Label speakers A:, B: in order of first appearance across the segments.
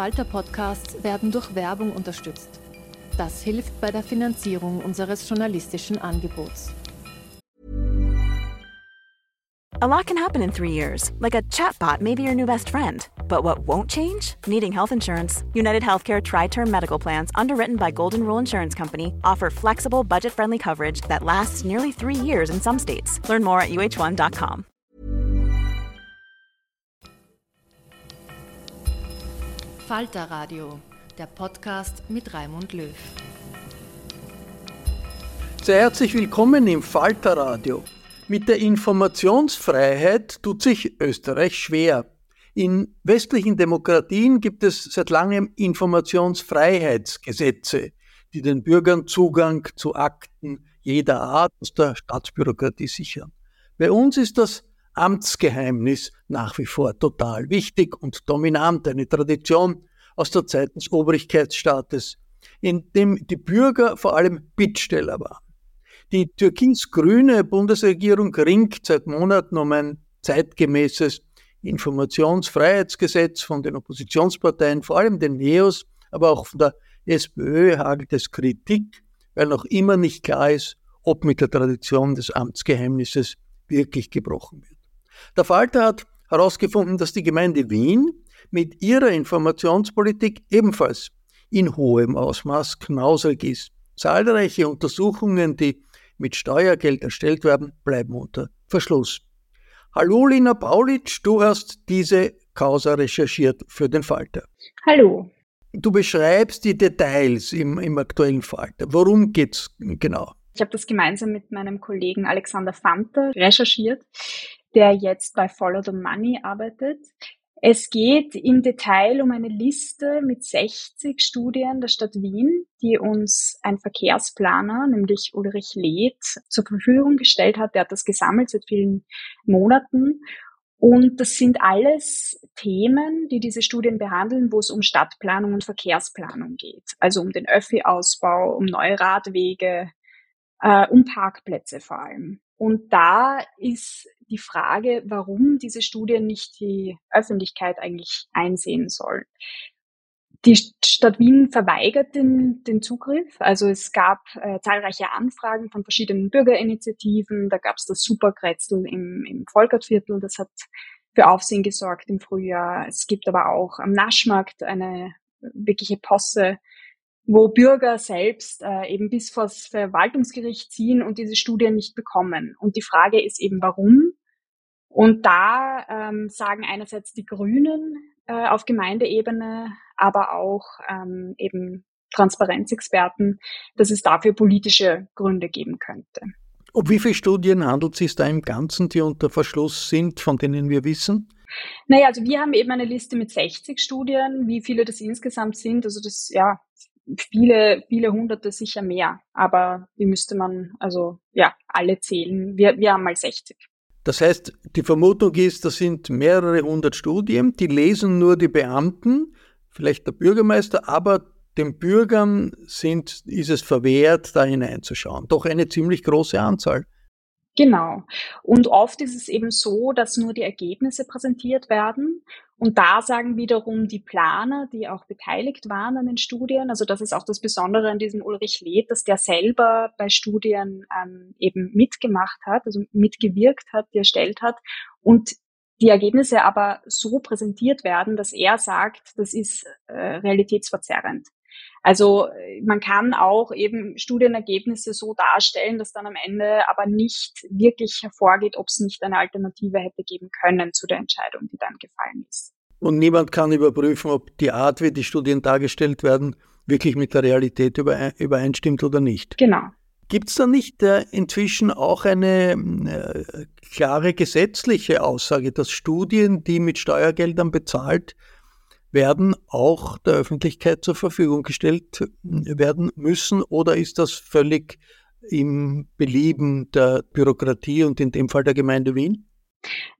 A: Falter-Podcasts werden durch Werbung unterstützt. Das hilft bei der Finanzierung unseres journalistischen Angebots.
B: A lot can happen in three years, like a chatbot may be your new best friend. But what won't change? Needing health insurance. United Healthcare Tri Term Medical Plans, underwritten by Golden Rule Insurance Company, offer flexible, budget friendly coverage that lasts nearly three years in some states. Learn more at uh1.com.
A: Falter Radio, der Podcast mit Raimund Löw.
C: Sehr herzlich willkommen im Falter Radio. Mit der Informationsfreiheit tut sich Österreich schwer. In westlichen Demokratien gibt es seit langem Informationsfreiheitsgesetze, die den Bürgern Zugang zu Akten jeder Art aus der Staatsbürokratie sichern. Bei uns ist das Amtsgeheimnis nach wie vor total wichtig und dominant, eine Tradition aus der Zeit des Obrigkeitsstaates, in dem die Bürger vor allem Bittsteller waren. Die türkis-grüne Bundesregierung ringt seit Monaten um ein zeitgemäßes Informationsfreiheitsgesetz von den Oppositionsparteien, vor allem den Neos, aber auch von der SPÖ hagelt es Kritik, weil noch immer nicht klar ist, ob mit der Tradition des Amtsgeheimnisses wirklich gebrochen wird. Der Falter hat herausgefunden, dass die Gemeinde Wien mit ihrer Informationspolitik ebenfalls in hohem Ausmaß knausrig ist. Zahlreiche Untersuchungen, die mit Steuergeld erstellt werden, bleiben unter Verschluss. Hallo Lina Paulitsch, du hast diese Causa recherchiert für den Falter.
D: Hallo.
C: Du beschreibst die Details im, im aktuellen Falter. Worum geht's genau?
D: Ich habe das gemeinsam mit meinem Kollegen Alexander Fanter recherchiert, der jetzt bei Follow the Money arbeitet. Es geht im Detail um eine Liste mit 60 Studien der Stadt Wien, die uns ein Verkehrsplaner, nämlich Ulrich Leth, zur Verfügung gestellt hat. Der hat das gesammelt seit vielen Monaten. Und das sind alles Themen, die diese Studien behandeln, wo es um Stadtplanung und Verkehrsplanung geht. Also um den Öffi-Ausbau, um neue Radwege, äh, um Parkplätze vor allem. Und da ist die Frage, warum diese Studien nicht die Öffentlichkeit eigentlich einsehen soll. Die Stadt Wien verweigert den, den Zugriff. Also es gab äh, zahlreiche Anfragen von verschiedenen Bürgerinitiativen. Da gab es das Superkretzel im, im Volkertviertel, das hat für Aufsehen gesorgt im Frühjahr. Es gibt aber auch am Naschmarkt eine wirkliche Posse wo Bürger selbst äh, eben bis vor das Verwaltungsgericht ziehen und diese Studien nicht bekommen. Und die Frage ist eben, warum? Und da ähm, sagen einerseits die Grünen äh, auf Gemeindeebene, aber auch ähm, eben Transparenzexperten, dass es dafür politische Gründe geben könnte.
C: Um wie viele Studien handelt es sich da im Ganzen, die unter Verschluss sind, von denen wir wissen?
D: Naja, also wir haben eben eine Liste mit 60 Studien. Wie viele das insgesamt sind, also das, ja, viele, viele hunderte sicher mehr. Aber die müsste man, also ja, alle zählen. Wir, wir haben mal 60.
C: Das heißt, die Vermutung ist, das sind mehrere hundert Studien, die lesen nur die Beamten, vielleicht der Bürgermeister, aber den Bürgern sind, ist es verwehrt, da hineinzuschauen. Doch eine ziemlich große Anzahl.
D: Genau. Und oft ist es eben so, dass nur die Ergebnisse präsentiert werden. Und da sagen wiederum die Planer, die auch beteiligt waren an den Studien, also das ist auch das Besondere an diesem Ulrich Leth, dass der selber bei Studien ähm, eben mitgemacht hat, also mitgewirkt hat, die erstellt hat und die Ergebnisse aber so präsentiert werden, dass er sagt, das ist äh, realitätsverzerrend. Also äh, man kann auch eben Studienergebnisse so darstellen, dass dann am Ende aber nicht wirklich hervorgeht, ob es nicht eine Alternative hätte geben können zu der Entscheidung, die dann gefallen ist.
C: Und niemand kann überprüfen, ob die Art, wie die Studien dargestellt werden, wirklich mit der Realität übereinstimmt oder nicht.
D: Genau.
C: Gibt es da nicht äh, inzwischen auch eine äh, klare gesetzliche Aussage, dass Studien, die mit Steuergeldern bezahlt werden, auch der Öffentlichkeit zur Verfügung gestellt werden müssen? Oder ist das völlig im Belieben der Bürokratie und in dem Fall der Gemeinde Wien?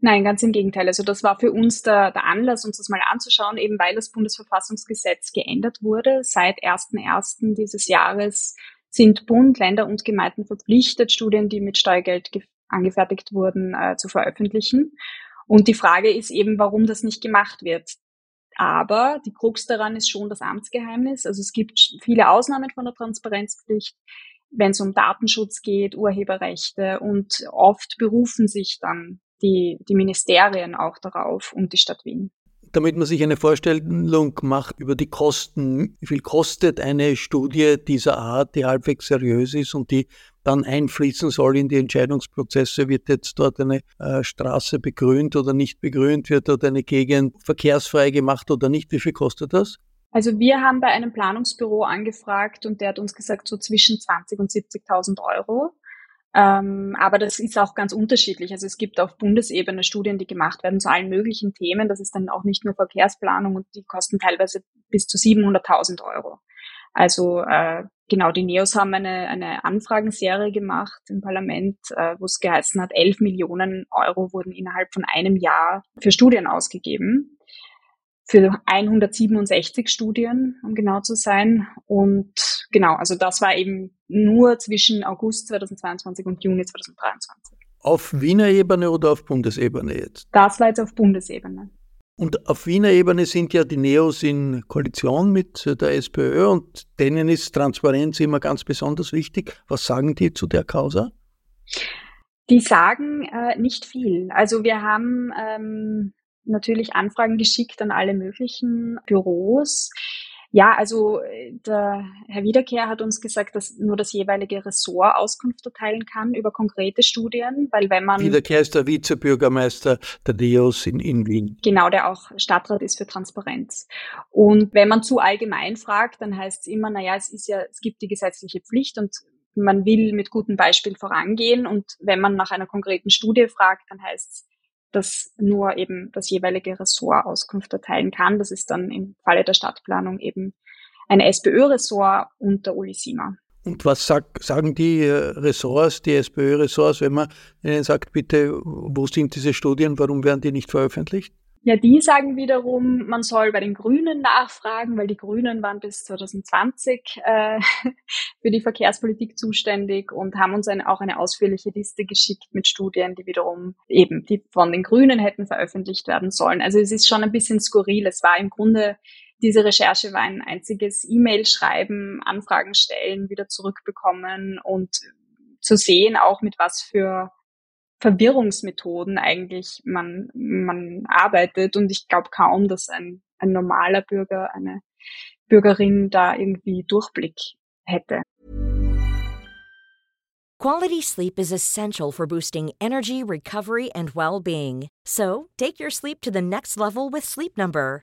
D: Nein, ganz im Gegenteil. Also das war für uns der, der Anlass, uns das mal anzuschauen, eben weil das Bundesverfassungsgesetz geändert wurde. Seit 1.1. dieses Jahres sind Bund, Länder und Gemeinden verpflichtet, Studien, die mit Steuergeld angefertigt wurden, äh, zu veröffentlichen. Und die Frage ist eben, warum das nicht gemacht wird. Aber die Krux daran ist schon das Amtsgeheimnis. Also es gibt viele Ausnahmen von der Transparenzpflicht, wenn es um Datenschutz geht, Urheberrechte und oft berufen sich dann die, die Ministerien auch darauf und die Stadt Wien
C: damit man sich eine Vorstellung macht über die Kosten. Wie viel kostet eine Studie dieser Art, die halbwegs seriös ist und die dann einfließen soll in die Entscheidungsprozesse, wird jetzt dort eine äh, Straße begrünt oder nicht begrünt, wird dort eine Gegend verkehrsfrei gemacht oder nicht. Wie viel kostet das?
D: Also wir haben bei einem Planungsbüro angefragt und der hat uns gesagt, so zwischen 20 und 70.000 Euro. Ähm, aber das ist auch ganz unterschiedlich. Also es gibt auf Bundesebene Studien, die gemacht werden zu allen möglichen Themen. Das ist dann auch nicht nur Verkehrsplanung und die kosten teilweise bis zu 700.000 Euro. Also äh, genau, die NEOS haben eine, eine Anfragenserie gemacht im Parlament, äh, wo es geheißen hat, 11 Millionen Euro wurden innerhalb von einem Jahr für Studien ausgegeben für 167 Studien, um genau zu sein. Und genau, also das war eben nur zwischen August 2022 und Juni 2023.
C: Auf Wiener Ebene oder auf Bundesebene jetzt?
D: Das war jetzt auf Bundesebene.
C: Und auf Wiener Ebene sind ja die Neos in Koalition mit der SPÖ und denen ist Transparenz immer ganz besonders wichtig. Was sagen die zu der Causa?
D: Die sagen äh, nicht viel. Also wir haben ähm, natürlich Anfragen geschickt an alle möglichen Büros. Ja, also äh, der Herr Wiederkehr hat uns gesagt, dass nur das jeweilige Ressort Auskunft erteilen kann über konkrete Studien, weil wenn man...
C: Wiederkehr ist der Vizebürgermeister der DEOS in, in Wien.
D: Genau, der auch Stadtrat ist für Transparenz. Und wenn man zu allgemein fragt, dann heißt es immer, naja, es ist ja, es gibt die gesetzliche Pflicht und man will mit gutem Beispiel vorangehen. Und wenn man nach einer konkreten Studie fragt, dann heißt es, dass nur eben das jeweilige Ressort Auskunft erteilen kann. Das ist dann im Falle der Stadtplanung eben ein SPÖ-Ressort unter Uli Sima.
C: Und was sag, sagen die äh, Ressorts, die SPÖ-Ressorts, wenn man ihnen sagt, bitte, wo sind diese Studien, warum werden die nicht veröffentlicht?
D: Ja, die sagen wiederum, man soll bei den Grünen nachfragen, weil die Grünen waren bis 2020 äh, für die Verkehrspolitik zuständig und haben uns eine, auch eine ausführliche Liste geschickt mit Studien, die wiederum eben die von den Grünen hätten veröffentlicht werden sollen. Also es ist schon ein bisschen skurril. Es war im Grunde diese Recherche war ein einziges E-Mail schreiben, Anfragen stellen, wieder zurückbekommen und zu sehen auch mit was für Verwirrungsmethoden eigentlich man, man arbeitet. Und ich glaube kaum, dass ein, ein normaler Bürger, eine Bürgerin da irgendwie Durchblick hätte.
E: Quality sleep is essential for boosting energy, recovery, and well-being. So, take your sleep to the next level with Sleep Number.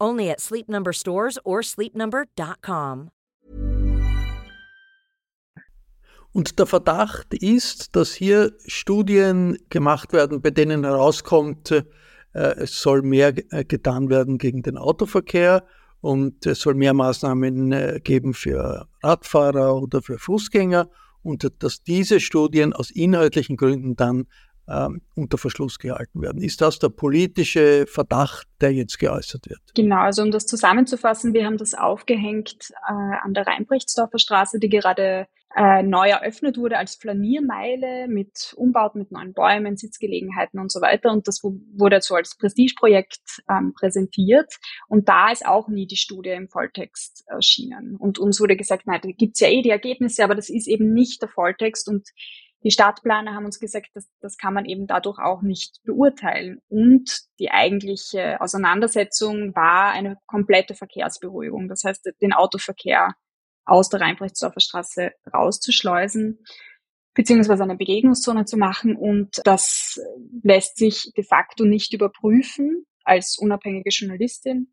E: Only at Sleep Number stores or sleepnumber.com.
C: Und der Verdacht ist, dass hier Studien gemacht werden, bei denen herauskommt, äh, es soll mehr äh, getan werden gegen den Autoverkehr und es soll mehr Maßnahmen äh, geben für Radfahrer oder für Fußgänger und dass diese Studien aus inhaltlichen Gründen dann ähm, unter Verschluss gehalten werden. Ist das der politische Verdacht, der jetzt geäußert wird?
D: Genau, also um das zusammenzufassen, wir haben das aufgehängt äh, an der Rheinbrechtsdorfer Straße, die gerade äh, neu eröffnet wurde als Flaniermeile mit Umbauten, mit neuen Bäumen, Sitzgelegenheiten und so weiter. Und das wurde so als Prestigeprojekt ähm, präsentiert. Und da ist auch nie die Studie im Volltext erschienen. Und uns wurde gesagt, nein, da gibt's ja eh die Ergebnisse, aber das ist eben nicht der Volltext. Und die Stadtplaner haben uns gesagt, dass, das kann man eben dadurch auch nicht beurteilen. Und die eigentliche Auseinandersetzung war eine komplette Verkehrsberuhigung. Das heißt, den Autoverkehr aus der Rheinbrechtsdorfer Straße rauszuschleusen, beziehungsweise eine Begegnungszone zu machen. Und das lässt sich de facto nicht überprüfen als unabhängige Journalistin,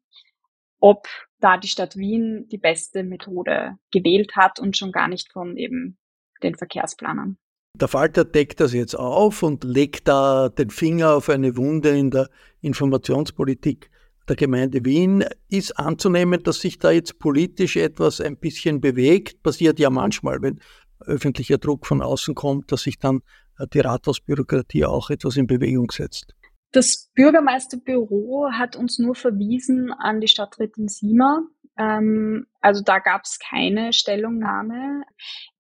D: ob da die Stadt Wien die beste Methode gewählt hat und schon gar nicht von eben den Verkehrsplanern.
C: Der Falter deckt das jetzt auf und legt da den Finger auf eine Wunde in der Informationspolitik der Gemeinde Wien. Ist anzunehmen, dass sich da jetzt politisch etwas ein bisschen bewegt? Passiert ja manchmal, wenn öffentlicher Druck von außen kommt, dass sich dann äh, die Rathausbürokratie auch etwas in Bewegung setzt.
D: Das Bürgermeisterbüro hat uns nur verwiesen an die Stadträtin Siemer. Ähm, also da gab es keine Stellungnahme.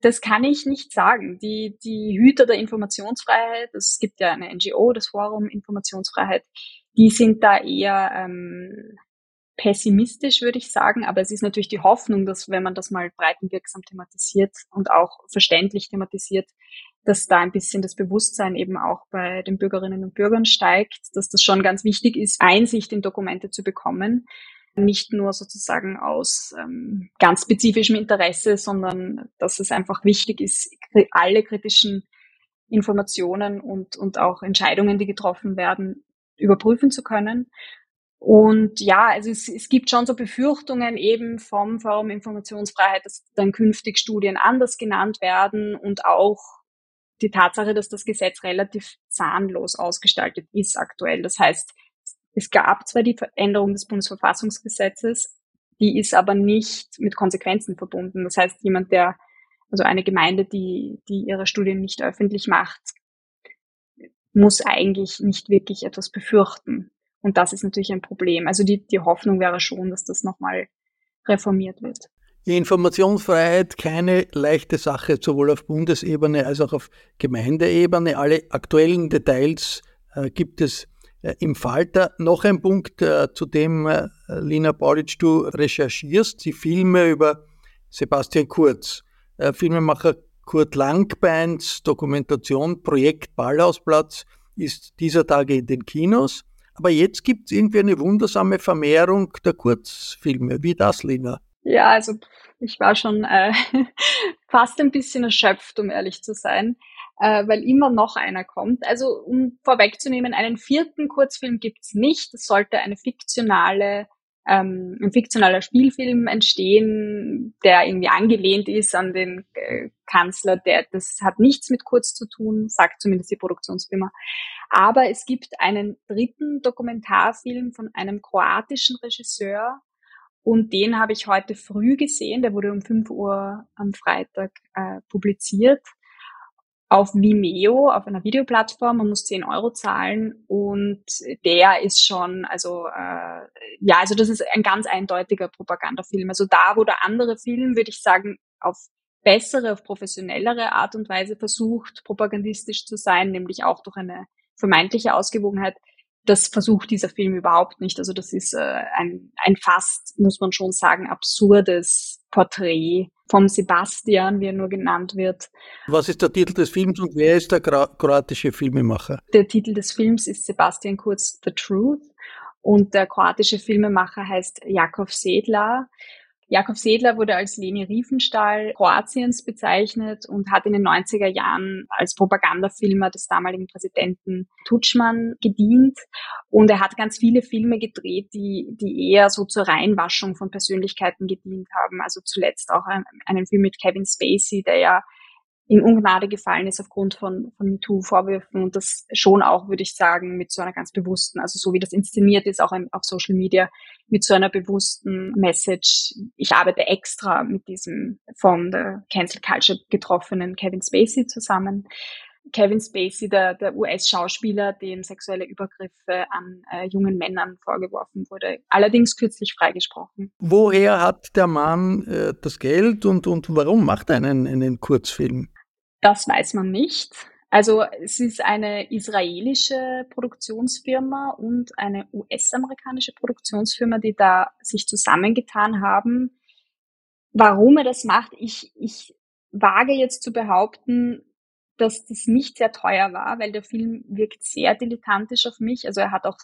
D: Das kann ich nicht sagen. Die, die Hüter der Informationsfreiheit, es gibt ja eine NGO, das Forum Informationsfreiheit, die sind da eher ähm, pessimistisch, würde ich sagen. Aber es ist natürlich die Hoffnung, dass wenn man das mal breitenwirksam thematisiert und auch verständlich thematisiert, dass da ein bisschen das Bewusstsein eben auch bei den Bürgerinnen und Bürgern steigt, dass das schon ganz wichtig ist, Einsicht in Dokumente zu bekommen. Nicht nur sozusagen aus ähm, ganz spezifischem Interesse, sondern dass es einfach wichtig ist, alle kritischen Informationen und, und auch Entscheidungen, die getroffen werden, überprüfen zu können. Und ja, also es, es gibt schon so Befürchtungen eben vom Forum Informationsfreiheit, dass dann künftig Studien anders genannt werden und auch die Tatsache, dass das Gesetz relativ zahnlos ausgestaltet ist aktuell. Das heißt, es gab zwar die Veränderung des Bundesverfassungsgesetzes, die ist aber nicht mit Konsequenzen verbunden. Das heißt, jemand, der, also eine Gemeinde, die, die ihre Studien nicht öffentlich macht, muss eigentlich nicht wirklich etwas befürchten. Und das ist natürlich ein Problem. Also die, die Hoffnung wäre schon, dass das nochmal reformiert wird.
C: Die Informationsfreiheit keine leichte Sache, sowohl auf Bundesebene als auch auf Gemeindeebene. Alle aktuellen Details äh, gibt es im Falter. Noch ein Punkt, äh, zu dem, äh, Lina Paulitsch, du recherchierst, die Filme über Sebastian Kurz. Äh, Filmemacher Kurt Langbeins Dokumentation Projekt Ballhausplatz ist dieser Tage in den Kinos. Aber jetzt gibt es irgendwie eine wundersame Vermehrung der Kurzfilme. Wie das, Lina?
D: Ja, also ich war schon äh, fast ein bisschen erschöpft, um ehrlich zu sein, äh, weil immer noch einer kommt. Also um vorwegzunehmen, einen vierten Kurzfilm gibt's nicht. Es sollte eine fiktionale, ähm, ein fiktionaler Spielfilm entstehen, der irgendwie angelehnt ist an den äh, Kanzler. Der, das hat nichts mit Kurz zu tun, sagt zumindest die Produktionsfirma. Aber es gibt einen dritten Dokumentarfilm von einem kroatischen Regisseur, und den habe ich heute früh gesehen. Der wurde um 5 Uhr am Freitag äh, publiziert auf Vimeo, auf einer Videoplattform. Man muss 10 Euro zahlen und der ist schon, also äh, ja, also das ist ein ganz eindeutiger Propagandafilm. Also da, wo der andere Film, würde ich sagen, auf bessere, auf professionellere Art und Weise versucht, propagandistisch zu sein, nämlich auch durch eine vermeintliche Ausgewogenheit, das versucht dieser Film überhaupt nicht. Also das ist äh, ein, ein fast, muss man schon sagen, absurdes Porträt vom Sebastian, wie er nur genannt wird.
C: Was ist der Titel des Films und wer ist der kroatische Filmemacher?
D: Der Titel des Films ist Sebastian Kurz The Truth und der kroatische Filmemacher heißt Jakov Sedlar. Jakob Sedler wurde als Leni Riefenstahl Kroatiens bezeichnet und hat in den 90er Jahren als Propagandafilmer des damaligen Präsidenten Tutschmann gedient. Und er hat ganz viele Filme gedreht, die, die eher so zur Reinwaschung von Persönlichkeiten gedient haben. Also zuletzt auch einen Film mit Kevin Spacey, der ja in Ungnade gefallen ist aufgrund von, von MeToo-Vorwürfen und das schon auch, würde ich sagen, mit so einer ganz bewussten, also so wie das inszeniert ist, auch auf Social Media, mit so einer bewussten Message. Ich arbeite extra mit diesem von der Cancel Culture getroffenen Kevin Spacey zusammen. Kevin Spacey, der, der US-Schauspieler, dem sexuelle Übergriffe an äh, jungen Männern vorgeworfen wurde, allerdings kürzlich freigesprochen.
C: Woher hat der Mann äh, das Geld und, und warum macht er einen, einen Kurzfilm?
D: Das weiß man nicht. Also es ist eine israelische Produktionsfirma und eine US-amerikanische Produktionsfirma, die da sich zusammengetan haben. Warum er das macht, ich, ich wage jetzt zu behaupten, dass das nicht sehr teuer war, weil der Film wirkt sehr dilettantisch auf mich. Also er hat auch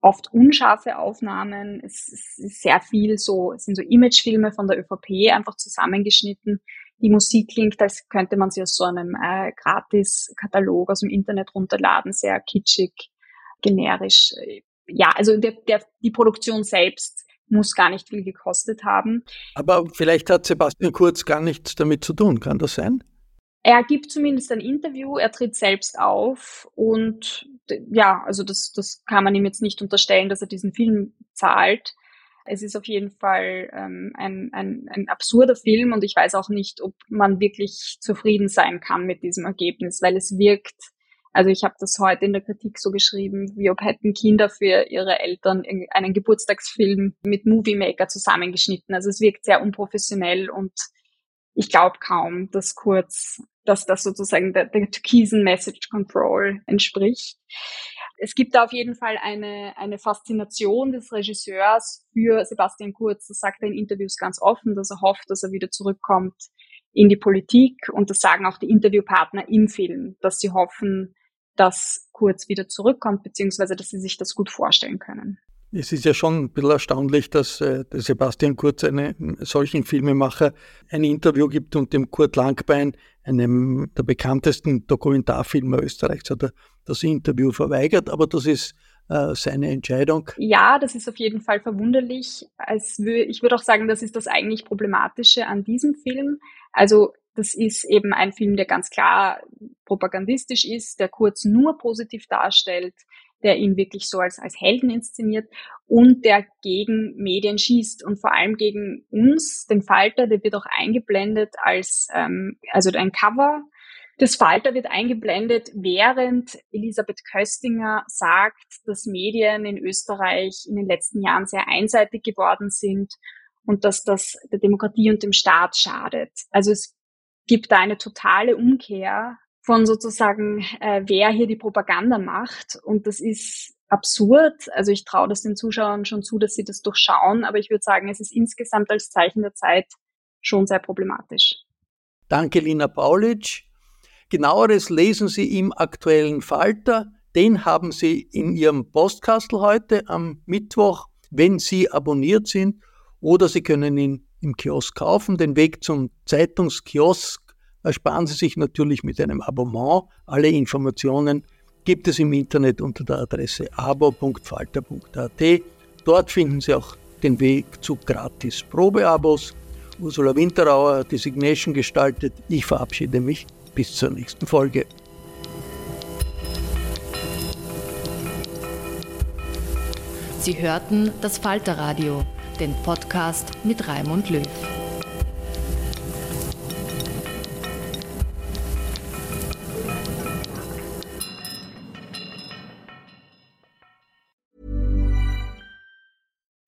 D: oft unscharfe Aufnahmen. Es ist sehr viel so, es sind so Imagefilme von der ÖVP einfach zusammengeschnitten die Musik klingt, als könnte man sie aus so einem äh, Gratis-Katalog aus dem Internet runterladen, sehr kitschig, generisch. Ja, also der, der, die Produktion selbst muss gar nicht viel gekostet haben.
C: Aber vielleicht hat Sebastian Kurz gar nichts damit zu tun, kann das sein?
D: Er gibt zumindest ein Interview, er tritt selbst auf und ja, also das, das kann man ihm jetzt nicht unterstellen, dass er diesen Film zahlt. Es ist auf jeden Fall ähm, ein, ein, ein absurder Film und ich weiß auch nicht, ob man wirklich zufrieden sein kann mit diesem Ergebnis, weil es wirkt, also ich habe das heute in der Kritik so geschrieben, wie ob hätten Kinder für ihre Eltern einen Geburtstagsfilm mit Movie Maker zusammengeschnitten. Also es wirkt sehr unprofessionell und ich glaube kaum, dass kurz, dass das sozusagen der, der türkisen Message Control entspricht. Es gibt da auf jeden Fall eine, eine Faszination des Regisseurs für Sebastian Kurz. Das sagt er in Interviews ganz offen, dass er hofft, dass er wieder zurückkommt in die Politik. Und das sagen auch die Interviewpartner im Film, dass sie hoffen, dass Kurz wieder zurückkommt, beziehungsweise dass sie sich das gut vorstellen können.
C: Es ist ja schon ein bisschen erstaunlich, dass äh, Sebastian Kurz einen solchen Filmemacher ein Interview gibt und dem Kurt Langbein, einem der bekanntesten Dokumentarfilmer Österreichs, hat er das Interview verweigert. Aber das ist äh, seine Entscheidung.
D: Ja, das ist auf jeden Fall verwunderlich. Ich würde auch sagen, das ist das eigentlich Problematische an diesem Film. Also das ist eben ein Film, der ganz klar propagandistisch ist, der Kurz nur positiv darstellt, der ihn wirklich so als, als Helden inszeniert und der gegen Medien schießt und vor allem gegen uns, den Falter, der wird auch eingeblendet als, ähm, also ein Cover des Falter wird eingeblendet, während Elisabeth Köstinger sagt, dass Medien in Österreich in den letzten Jahren sehr einseitig geworden sind und dass das der Demokratie und dem Staat schadet. Also es gibt da eine totale Umkehr von sozusagen, äh, wer hier die Propaganda macht. Und das ist absurd. Also ich traue das den Zuschauern schon zu, dass sie das durchschauen, aber ich würde sagen, es ist insgesamt als Zeichen der Zeit schon sehr problematisch.
C: Danke, Lina Paulitsch. Genaueres lesen Sie im aktuellen Falter. Den haben Sie in Ihrem Postkastel heute am Mittwoch, wenn Sie abonniert sind, oder Sie können ihn im Kiosk kaufen. Den Weg zum Zeitungskiosk ersparen Sie sich natürlich mit einem Abonnement. Alle Informationen gibt es im Internet unter der Adresse abo.falter.at. Dort finden Sie auch den Weg zu gratis Probeabos. Ursula Winterauer hat die Signation gestaltet. Ich verabschiede mich. Bis zur nächsten Folge.
A: Sie hörten das Falterradio, den Podcast mit Raimund Löw.